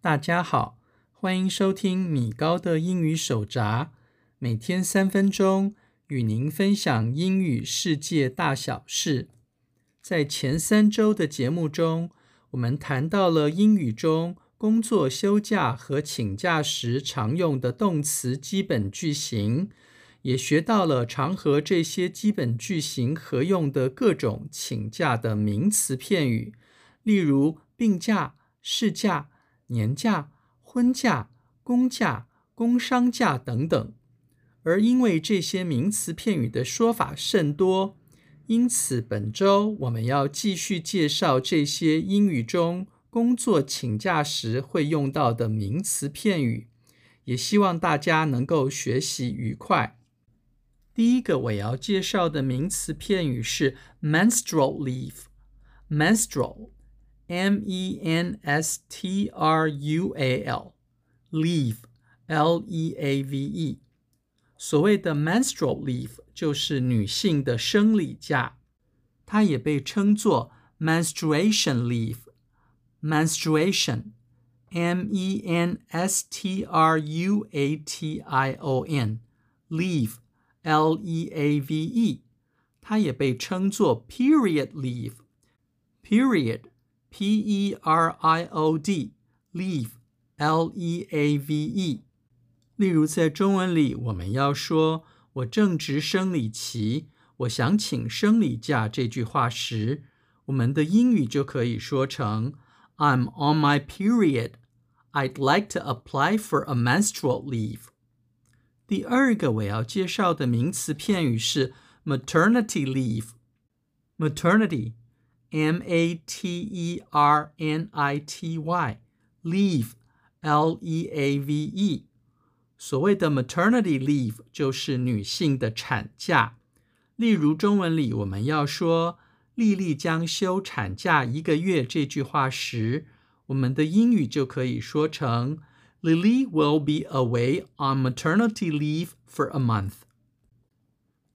大家好，欢迎收听米高的英语手札，每天三分钟，与您分享英语世界大小事。在前三周的节目中，我们谈到了英语中工作休假和请假时常用的动词基本句型，也学到了常和这些基本句型合用的各种请假的名词片语，例如病假、事假、年假、婚假、公假、工伤假等等。而因为这些名词片语的说法甚多，因此本周我们要继续介绍这些英语中工作请假时会用到的名词片语，也希望大家能够学习愉快。第一个我要介绍的名词片语是 menstrual leave。menstrual, m e n s t r u a l, leave, l e a v e。所谓的 menstrual leave 就是女性的生理假，它也被称作 menstruation leave。menstruation, m e n s t r u a t i o n, leave。leave，menstruation，M-E-N-S-T-R-U-A-T-I-O-N，leave，L-E-A-V-E，它也被称作 period leave，period，P-E-R-I-O-D，leave，L-E-A-V-E。例如，在中文里，我们要说“我正值生理期，我想请生理假”这句话时，我们的英语就可以说成 “I'm on my period. I'd like to apply for a menstrual leave.” 第二个我要介绍的名词片语是 “maternity leave”。maternity，M-A-T-E-R-N-I-T-Y，leave，L-E-A-V-E。所谓的 maternity leave 就是女性的产假。例如，中文里我们要说“丽丽将休产假一个月”这句话时，我们的英语就可以说成 “Lily will be away on maternity leave for a month”。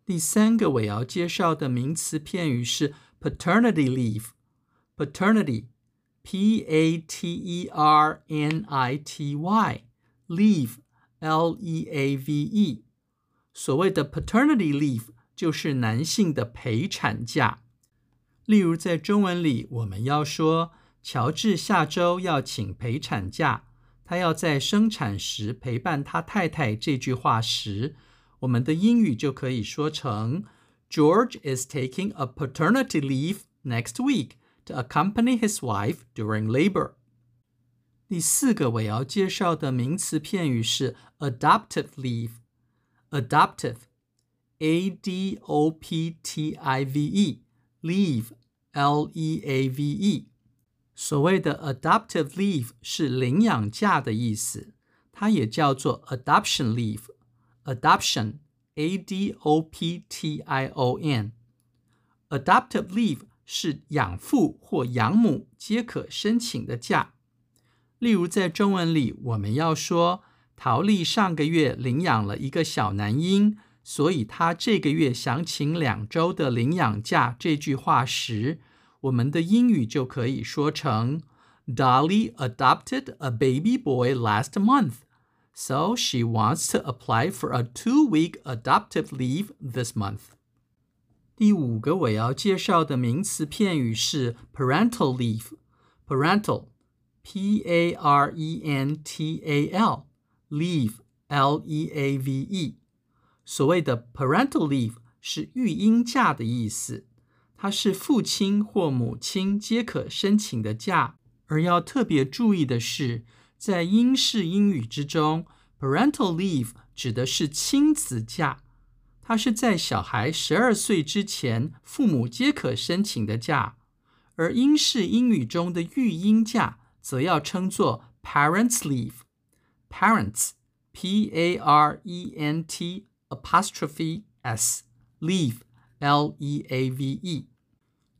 第三个我要介绍的名词片语是 paternity leave。paternity，P-A-T-E-R-N-I-T-Y，leave。L-E-A-V-E，所谓的 paternity leave 就是男性的陪产假。例如，在中文里，我们要说乔治下周要请陪产假， 他要在生产时陪伴他太太。这句话时，我们的英语就可以说成 George is taking a paternity leave next week to accompany his wife during labor. 第四个我要介绍的名词片语是 adoptive leave，adoptive，A-D-O-P-T-I-V-E，leave，L-E-A-V-E。 所谓的 adoptive leave 是领养假的意思，它也叫做 adoption leave，adoption，A-D-O-P-T-I-O-N。adoptive leave 是养父或养母皆可申请的假。例如，在中文里，我们要说陶丽上个月领养了一个小男婴，所以她这个月想请两周的领养假。这句话时，我们的英语就可以说成：Dolly adopted a baby boy last month, so she wants to apply for a two-week adoptive leave this month. 第五个我要介绍的名词片语是 parental leave，parental。P-A-R-E-N-T-A-L，leave，L-E-A-V-E。所谓的 parental leave 是育婴假的意思， 它是父亲或母亲皆可申请的假。而要特别注意的是，在英式英语之中，parental leave 指的是亲子假，它是在小孩十二岁之前，父母皆可申请的假。而英式英语中的育婴假，则要称作 parents leave，parents，P-A-R-E-N-T apostrophe S leave，L-E-A-V-E。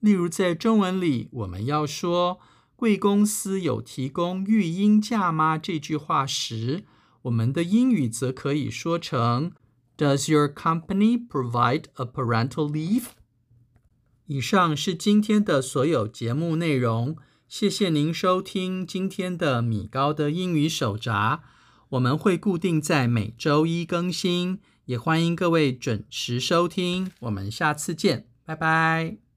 例如，在中文里，我们要说贵公司有提供育婴假吗？这句话时，我们的英语则可以说成 Does your company provide a parental leave？以上是今天的所有节目内容，谢谢您收听今天的米高的英语手札。我们会固定在每周一更新，也欢迎各位准时收听。我们下次见，拜拜。